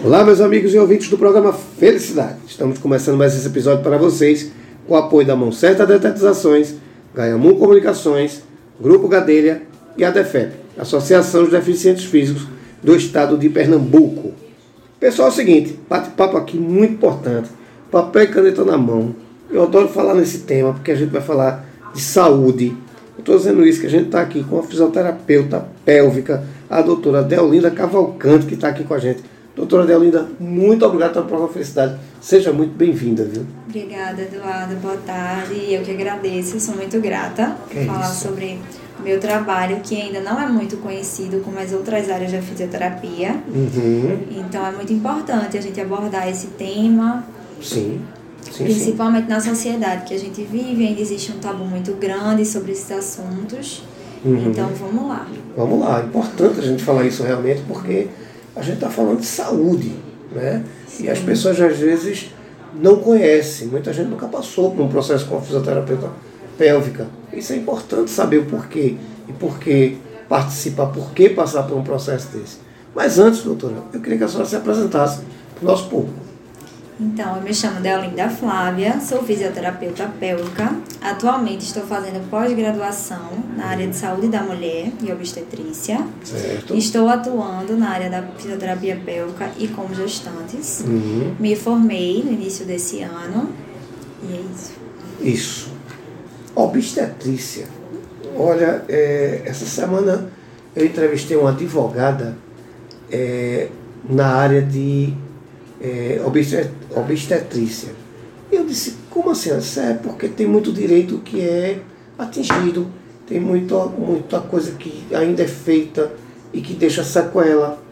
Olá, meus amigos e ouvintes do programa Felicidade. Estamos começando mais esse episódio para vocês com o apoio da Mão Certa Detetizações, Gaiamu Comunicações, Grupo Gadelha e a DEFEP, Associação dos Deficientes Físicos do Estado de Pernambuco. Pessoal, é o seguinte, bate-papo aqui muito importante, papel e caneta na mão. Eu adoro falar nesse tema porque a gente vai falar de saúde. Estou dizendo isso que a gente está aqui com a fisioterapeuta pélvica, a doutora Deolinda Cavalcante, que está aqui com a gente Doutora Deolinda, muito obrigado pela prova felicidade. Seja muito bem-vinda, viu? Obrigada, Eduardo. Boa tarde. Eu que agradeço. Sou muito grata por falar isso? sobre o meu trabalho, que ainda não é muito conhecido como as outras áreas da fisioterapia. Uhum. Então é muito importante a gente abordar esse tema. Sim. Sim, principalmente sim. na sociedade que a gente vive, ainda existe um tabu muito grande sobre esses assuntos. Uhum. Então vamos lá. Vamos lá. É importante a gente falar isso realmente, porque a gente está falando de saúde, né? E as pessoas às vezes não conhecem, muita gente nunca passou por um processo com a fisioterapeuta pélvica. Isso é importante saber o porquê e por que participar, por que passar por um processo desse. Mas antes, doutora, eu queria que a senhora se apresentasse para o nosso público. Então, eu me chamo Deolinda Flávia, sou fisioterapeuta pélvica. Atualmente estou fazendo pós-graduação na área de saúde da mulher e obstetrícia. Certo. Estou atuando na área da fisioterapia pélvica e como gestantes. Uhum. Me formei no início desse ano e é isso. Isso. Obstetrícia. Olha, é, essa semana eu entrevistei uma advogada é, na área de é, obstetrícia. Eu disse, como assim? É porque tem muito direito que é atingido, tem muita, muita coisa que ainda é feita e que deixa sequela,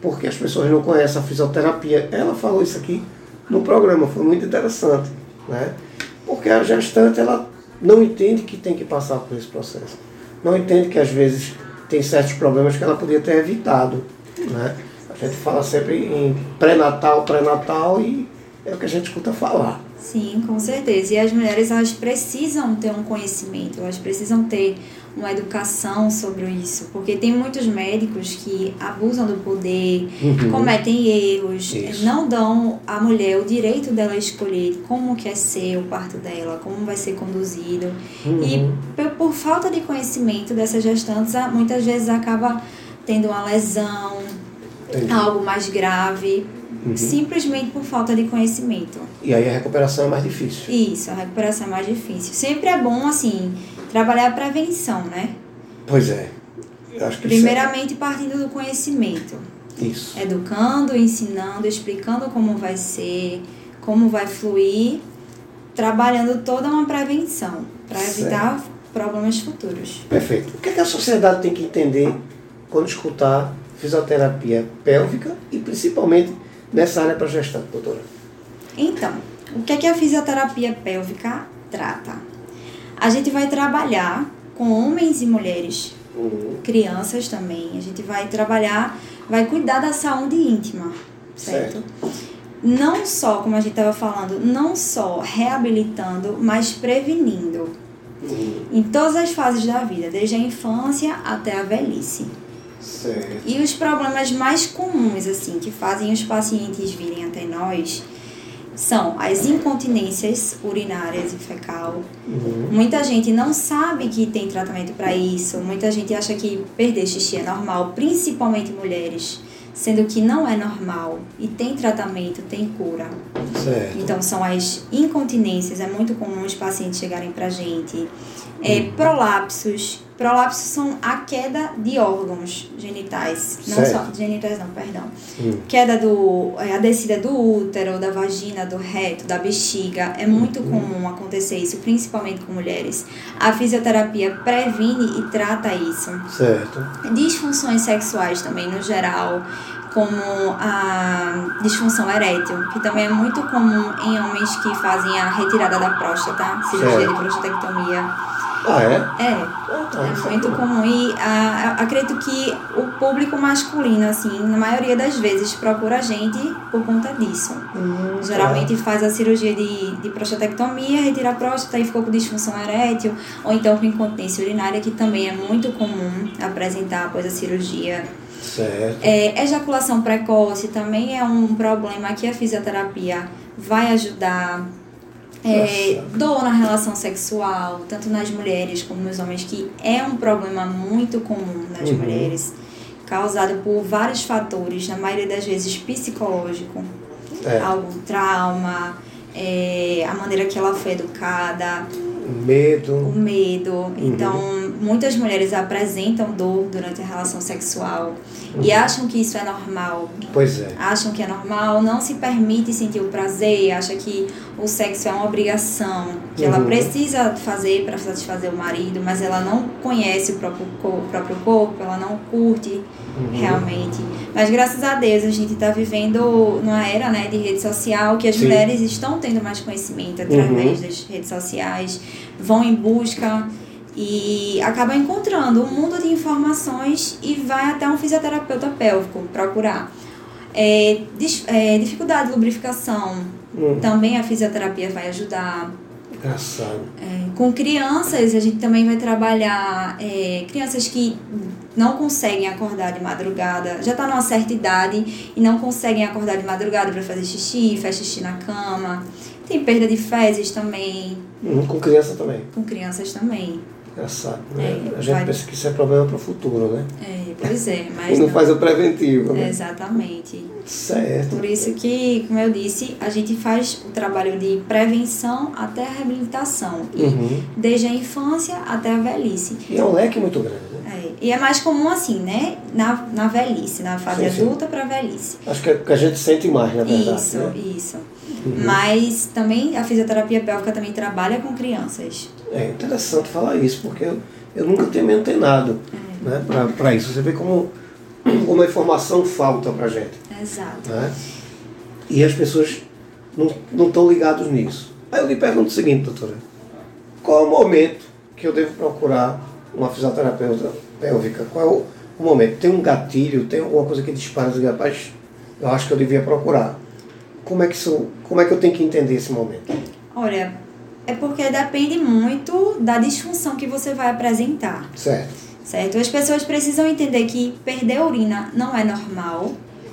porque as pessoas não conhecem a fisioterapia. Ela falou isso aqui no programa, foi muito interessante, né? Porque a gestante, ela não entende que tem que passar por esse processo. Não entende que às vezes tem certos problemas que ela podia ter evitado, né? A gente fala sempre em pré-natal, pré-natal e é o que a gente escuta falar. Sim, com certeza. E as mulheres elas precisam ter um conhecimento, elas precisam ter uma educação sobre isso, porque tem muitos médicos que abusam do poder, uhum. cometem erros, isso. não dão à mulher o direito dela escolher como quer ser o parto dela, como vai ser conduzido. Uhum. E por, por falta de conhecimento dessas gestantes, muitas vezes acaba tendo uma lesão, Entendi. algo mais grave, uhum. simplesmente por falta de conhecimento. E aí a recuperação é mais difícil. Isso, a recuperação é mais difícil. Sempre é bom, assim, trabalhar a prevenção, né? Pois é. É Primeiramente é... partindo do conhecimento. Isso. Educando, ensinando, explicando como vai ser, como vai fluir, trabalhando toda uma prevenção para evitar problemas futuros. Perfeito. O que, é que a sociedade tem que entender quando escutar fisioterapia pélvica e principalmente nessa área para gestante, doutora? Então, o que é que a fisioterapia pélvica trata? A gente vai trabalhar com homens e mulheres, uhum. crianças também. A gente vai trabalhar, vai cuidar da saúde íntima, certo? certo. Não só, como a gente estava falando, não só reabilitando, mas prevenindo. Uhum. Em todas as fases da vida, desde a infância até a velhice. Certo. E os problemas mais comuns, assim, que fazem os pacientes virem até nós são as incontinências urinárias e fecal. Uhum. Muita gente não sabe que tem tratamento para isso. Muita gente acha que perder xixi é normal, principalmente mulheres, sendo que não é normal e tem tratamento, tem cura. Certo. Então são as incontinências, é muito comum os pacientes chegarem pra gente. É, prolapsos, Prolapsos são a queda de órgãos genitais. Não certo. só genitais não, perdão. Hum. Queda do. É, a descida do útero, da vagina, do reto, da bexiga. É muito hum. comum acontecer isso, principalmente com mulheres. A fisioterapia previne e trata isso. Certo. Disfunções sexuais também, no geral como a disfunção erétil, que também é muito comum em homens que fazem a retirada da próstata, cirurgia certo. de prostatectomia. Ah, é? É. Ah, tá, é muito é comum. E ah, acredito que o público masculino, assim, na maioria das vezes, procura a gente por conta disso. Hum, Geralmente tá. faz a cirurgia de, de prostatectomia, retira a próstata e ficou com disfunção erétil, ou então com incontinência urinária, que também é muito comum apresentar após a cirurgia. Certo. É, ejaculação precoce também é um problema que a fisioterapia vai ajudar. É, dor na relação sexual, tanto nas mulheres como nos homens, que é um problema muito comum nas Uhum. mulheres, causado por vários fatores, na maioria das vezes psicológico, É. algum trauma, é, a maneira que ela foi educada, o Medo. medo. Então, muitas mulheres apresentam dor durante a relação sexual e acham que isso é normal. Pois é. Acham que é normal, não se permite sentir o prazer, acha que o sexo é uma obrigação, que ela Uhum. precisa fazer para satisfazer o marido, mas ela não conhece o próprio, co- o próprio corpo, ela não curte Uhum. realmente. Mas graças a Deus a gente está vivendo numa era né, de rede social que as Sim. mulheres estão tendo mais conhecimento através Uhum. das redes sociais, vão em busca e acabam encontrando um mundo de informações e vai até um fisioterapeuta pélvico procurar. É, é, dificuldade de lubrificação, Hum, também a fisioterapia vai ajudar. engraçado. É, com crianças, a gente também vai trabalhar é, crianças que não conseguem acordar de madrugada, já está numa certa idade e não conseguem acordar de madrugada para fazer xixi, faz xixi na cama. Tem perda de fezes também, Hum, com criança também. com crianças também. Engraçado. Né? É, a gente vai- pensa que isso é problema para o futuro, né? É, pois é, E mas não, não. faz o preventivo, né? Exatamente. Certo. Por isso que, como eu disse, a gente faz o trabalho de prevenção até a reabilitação. E Uhum. desde a infância até a velhice. E é um leque muito grande, né? É, e é mais comum assim, né? Na, na velhice, na fase Sim, sim. adulta para velhice. Acho que é o que a gente sente mais, na verdade. isso, né? isso. Uhum. Mas também a fisioterapia pélvica também trabalha com crianças. É interessante falar isso, porque eu, eu nunca tinha me antenado É. né, para isso. Você vê como, como a informação falta para gente. Exato. Né? E as pessoas não estão ligadas nisso. Aí eu lhe pergunto o seguinte, doutora. Qual é o momento que eu devo procurar uma fisioterapeuta pélvica? Qual é o, o momento? Tem um gatilho? Tem alguma coisa que dispara? Rapaz, eu acho que eu devia procurar. Como é que, isso, como é que eu tenho que entender esse momento? Olha, é porque depende muito da disfunção que você vai apresentar. Certo. certo? As pessoas precisam entender que perder urina não é normal,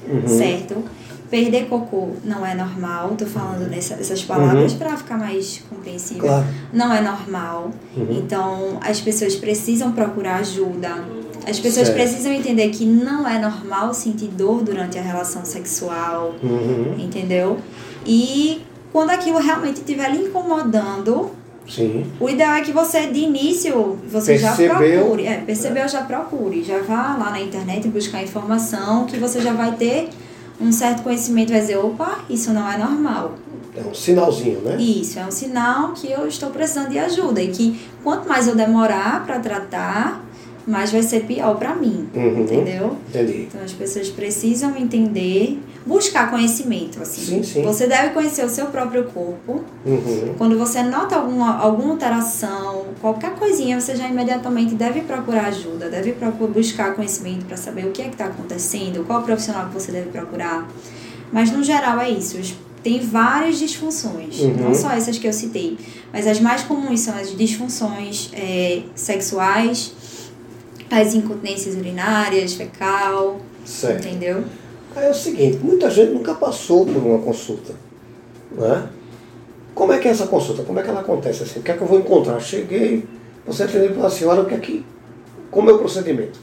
Uhum. certo? Perder cocô não é normal, tô falando nessa, essas palavras para ficar mais compreensível. Claro. Não é normal. Uhum. Então, as pessoas precisam procurar ajuda. As pessoas Certo. precisam entender que não é normal sentir dor durante a relação sexual, Uhum. entendeu? E quando aquilo realmente estiver lhe incomodando, Sim. o ideal é que você, de início, você já Percebeu. procure. É, percebeu, já procure. Já vá lá na internet buscar informação, que você já vai ter um certo conhecimento. Vai dizer, opa, isso não é normal. É um sinalzinho, né? Isso, é um sinal que eu estou precisando de ajuda. E que quanto mais eu demorar para tratar, mais vai ser pior para mim. Uhum. Entendeu? Entendi. Então as pessoas precisam entender, buscar conhecimento. Assim. Sim, sim. Você deve conhecer o seu próprio corpo. Uhum. Quando você nota alguma, alguma alteração, qualquer coisinha, você já imediatamente deve procurar ajuda, deve procurar buscar conhecimento para saber o que é que está acontecendo, qual profissional que você deve procurar. Mas no geral é isso. Tem várias disfunções, Uhum. não só essas que eu citei, mas as mais comuns são as disfunções é, sexuais, as incontinências urinárias, fecal, Certo. entendeu? Aí é o seguinte, muita gente nunca passou por uma consulta. Né? Como é que é essa consulta? Como é que ela acontece assim? O que é que eu vou encontrar? Cheguei, você atendeu pela senhora, o que é que. Como é o procedimento?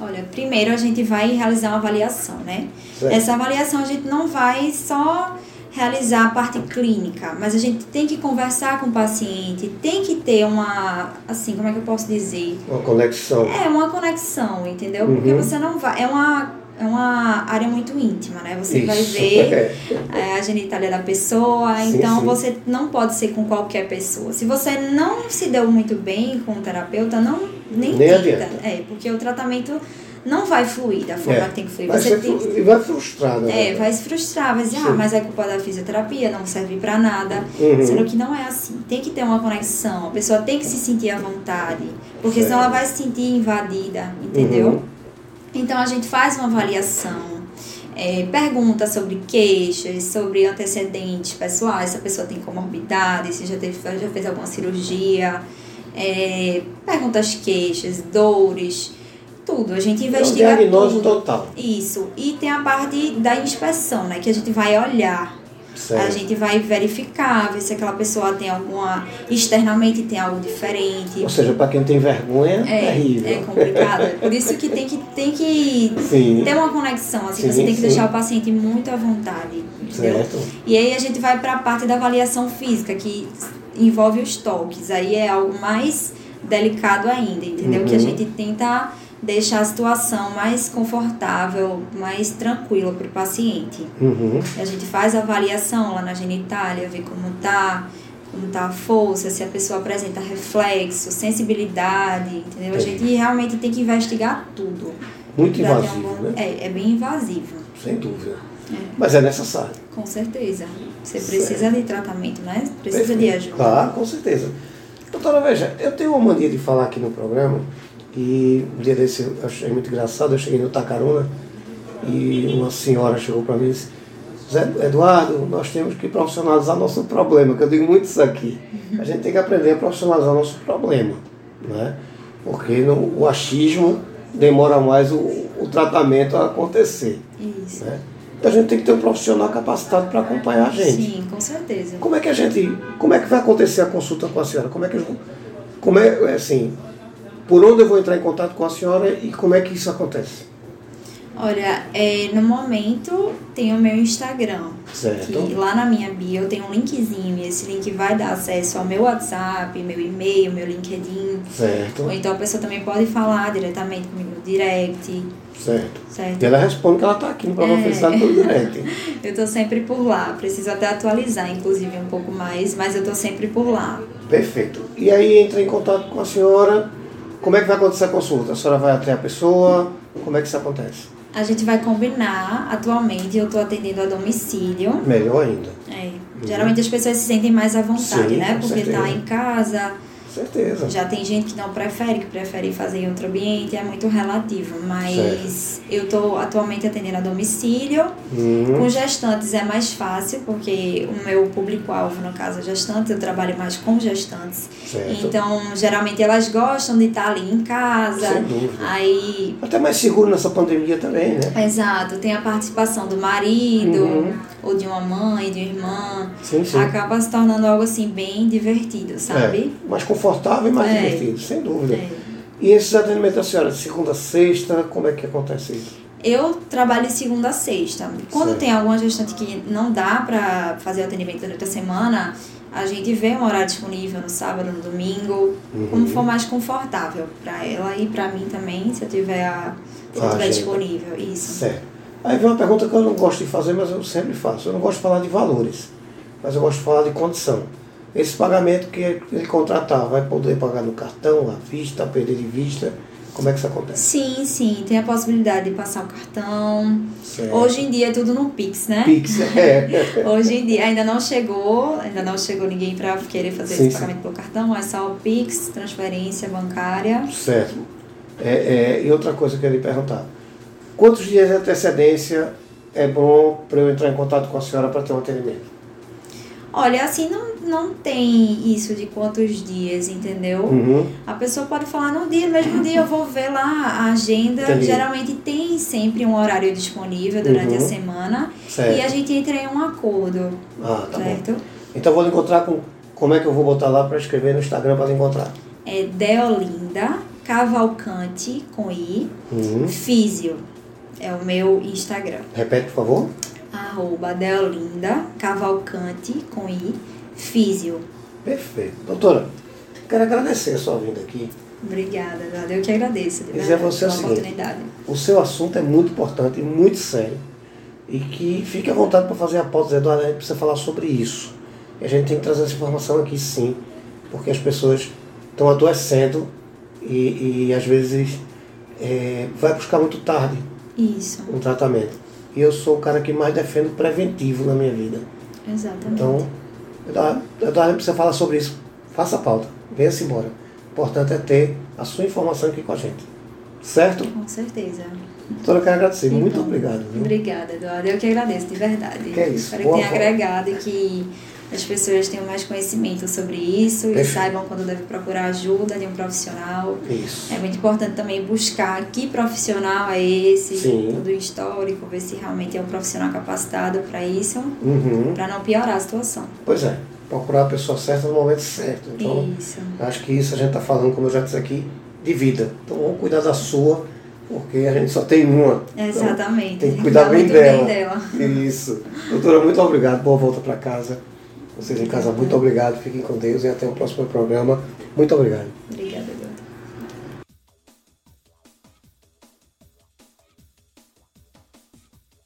Olha, primeiro a gente vai realizar uma avaliação, né? Certo. Essa avaliação a gente não vai só realizar a parte clínica, mas a gente tem que conversar com o paciente, tem que ter uma, assim, como é que eu posso dizer? Uma conexão. É uma conexão, entendeu? Porque Uhum. você não vai, é uma é uma área muito íntima, né? Você vai Isso. ver É. é, a genitália da pessoa, Sim, então sim. você não pode ser com qualquer pessoa. Se você não se deu muito bem com o terapeuta, não nem, Nem tenta. adianta. É, porque o tratamento não vai fluir da forma É. que tem que fluir. Vai Você ser tem vai frustrar, né? é, vai se frustrar, vai dizer, ah, mas é culpa da fisioterapia, não serve pra nada. Uhum. Sendo que não é assim. Tem que ter uma conexão, a pessoa tem que se sentir à vontade, porque Certo. senão ela vai se sentir invadida, entendeu? Uhum. Então a gente faz uma avaliação, é, pergunta sobre queixas, sobre antecedentes pessoais, se a pessoa tem comorbidade, se já, teve, já fez alguma cirurgia, é, pergunta as queixas, dores, tudo. a gente investiga é um diagnóstico tudo. total. Isso. E tem a parte da inspeção, né? Que a gente vai olhar. Certo. A gente vai verificar, ver se aquela pessoa tem alguma. externamente tem algo diferente. Ou seja, para quem tem vergonha, é, É, terrível. é complicado. Por isso que tem que, tem que Sim. ter uma conexão, assim, Sim, você tem que sim. deixar o paciente muito à vontade. Entendeu? Certo. E aí a gente vai para a parte da avaliação física, que envolve os toques. Aí é algo mais delicado ainda, entendeu? Que a Uhum. gente tenta deixar a situação mais confortável, mais tranquila para o paciente. Uhum. A gente faz a avaliação lá na genitália, ver como tá, como tá a força, se a pessoa apresenta reflexo, sensibilidade, entendeu? A Entendi. gente realmente tem que investigar tudo. Muito invasivo, bom- né? É, é bem invasivo, Sem dúvida. É. Mas é necessário. com certeza. Você precisa Certo. de tratamento, né? Precisa de Perfeito. ajuda. Claro, com certeza. Doutora, veja, eu tenho uma mania de falar aqui no programa, e um dia desse eu achei muito engraçado, eu cheguei no Tacaruna e uma senhora chegou para mim e disse, Zé Eduardo, nós temos que profissionalizar nosso problema, que eu digo muito isso aqui. A gente tem que aprender a profissionalizar nosso problema, né? Porque no, o achismo demora mais o, o tratamento a acontecer. Isso. Né? Então a gente tem que ter um profissional capacitado para acompanhar a gente. Sim, com certeza. Como é que a gente, como é que vai acontecer a consulta com a senhora? Como é que como é assim, por onde eu vou entrar em contato com a senhora e como é que isso acontece? Olha, é, no momento tem o meu Instagram. Certo. Que lá na minha bio eu tenho um linkzinho. E esse link vai dar acesso ao meu WhatsApp, meu e-mail, meu LinkedIn. Certo. Ou então a pessoa também pode falar diretamente comigo no direct, Certo. certo? E ela responde que ela está aqui no programa É. Pelo direct. Eu tô sempre por lá. Preciso até atualizar, inclusive, um pouco mais, mas eu tô sempre por lá. Perfeito. E aí entra em contato com a senhora. Como é que vai acontecer a consulta? A senhora vai até a pessoa? Como é que isso acontece? A gente vai combinar. Atualmente eu tô atendendo a domicílio. Melhor ainda. É, geralmente as pessoas se sentem mais à vontade, Sim, né? Porque tá certeza. em casa, Certeza. já tem gente que não prefere, que prefere fazer em outro ambiente, é muito relativo. Mas eu tô atualmente atendendo a domicílio. Hum, Com gestantes é mais fácil, porque o meu público-alvo, no caso, é gestantes, eu trabalho mais com gestantes. certo. Então, geralmente elas gostam de estar ali em casa. Sem dúvida. Aí Até mais seguro nessa pandemia também, né? Exato, tem a participação do marido, Uhum. Ou de uma mãe, de uma irmã. Sim, sim. Acaba se tornando algo assim bem divertido, sabe? É, mais confortável e mais É. divertido, sem dúvida. É. E esses atendimentos da senhora, de segunda a sexta, como é que acontece isso? Eu trabalho de segunda a sexta. Quando Certo. tem alguma gestante que não dá pra fazer o atendimento durante a semana, a gente vê um horário disponível no sábado, no domingo, Uhum. como for mais confortável pra ela e pra mim também, se eu tiver, a- se eu Ah, tiver gente. disponível. Isso. Certo. Aí vem uma pergunta que eu não gosto de fazer, mas eu sempre faço. Eu não gosto de falar de valores, mas eu gosto de falar de condição. Esse pagamento que ele contratar, vai poder pagar no cartão, à vista, perder de vista? Como é que isso acontece? Sim, sim, tem a possibilidade de passar o cartão. Certo. Hoje em dia é tudo no Pix, né? Pix, é. Hoje em dia ainda não chegou, ainda não chegou ninguém para querer fazer Sim, esse sim. pagamento pelo cartão, é só o Pix, transferência bancária. Certo. É, é, e outra coisa que eu ia lhe perguntar. Quantos dias de antecedência é bom para eu entrar em contato com a senhora para ter um atendimento? Olha, assim, não, não tem isso de quantos dias, entendeu? Uhum. A pessoa pode falar no dia, no mesmo dia eu vou ver lá a agenda. Entendi. Geralmente tem sempre um horário disponível durante a Uhum. semana Certo. e a gente entra em um acordo, Ah, tá bom. certo? Então eu vou encontrar com. Como é que eu vou botar lá para escrever no Instagram para encontrar? É Deolinda Cavalcante com I, Uhum. Físio. É o meu Instagram. Repete, por favor. arroba Deolinda Cavalcante com I Físio. Perfeito. Doutora, quero agradecer a sua vinda aqui. Obrigada, Eduardo. Eu que agradeço de Dizer a você o pela seguinte. O seu assunto é muito importante e muito sério. E que fique à vontade para fazer a pauta, Eduardo, a gente precisa falar sobre isso. E a gente tem que trazer essa informação aqui sim, porque as pessoas estão adoecendo e, e às vezes é, vai buscar muito tarde Isso, um tratamento. E eu sou o cara que mais defende o preventivo na minha vida. exatamente. Então, Eduardo, Eduardo precisa falar sobre isso. Faça a pauta, venha-se embora. O importante é ter a sua informação aqui com a gente. Certo? Com certeza. Doutora, eu quero agradecer. Muito Então, obrigado. Viu? Obrigada, Eduardo. Eu que agradeço, de verdade. Que é isso. Espero Boa que tenha volta. agregado e que as pessoas tenham mais conhecimento sobre isso Perfeito. e saibam quando deve procurar ajuda de um profissional. Isso. É muito importante também buscar que profissional é esse, Sim. tudo histórico, ver se realmente é um profissional capacitado para isso, Uhum. para não piorar a situação. Pois é, procurar a pessoa certa no momento certo. Então, Isso. acho que isso a gente está falando, como eu já disse aqui, de vida. Então, vamos cuidar da sua, porque a gente só tem uma. Então, Exatamente. tem que cuidar bem dela. bem dela. Isso. Doutora, muito obrigado. Boa volta para casa. Vocês em casa, muito obrigado. Fiquem com Deus e até o próximo programa. Muito obrigado.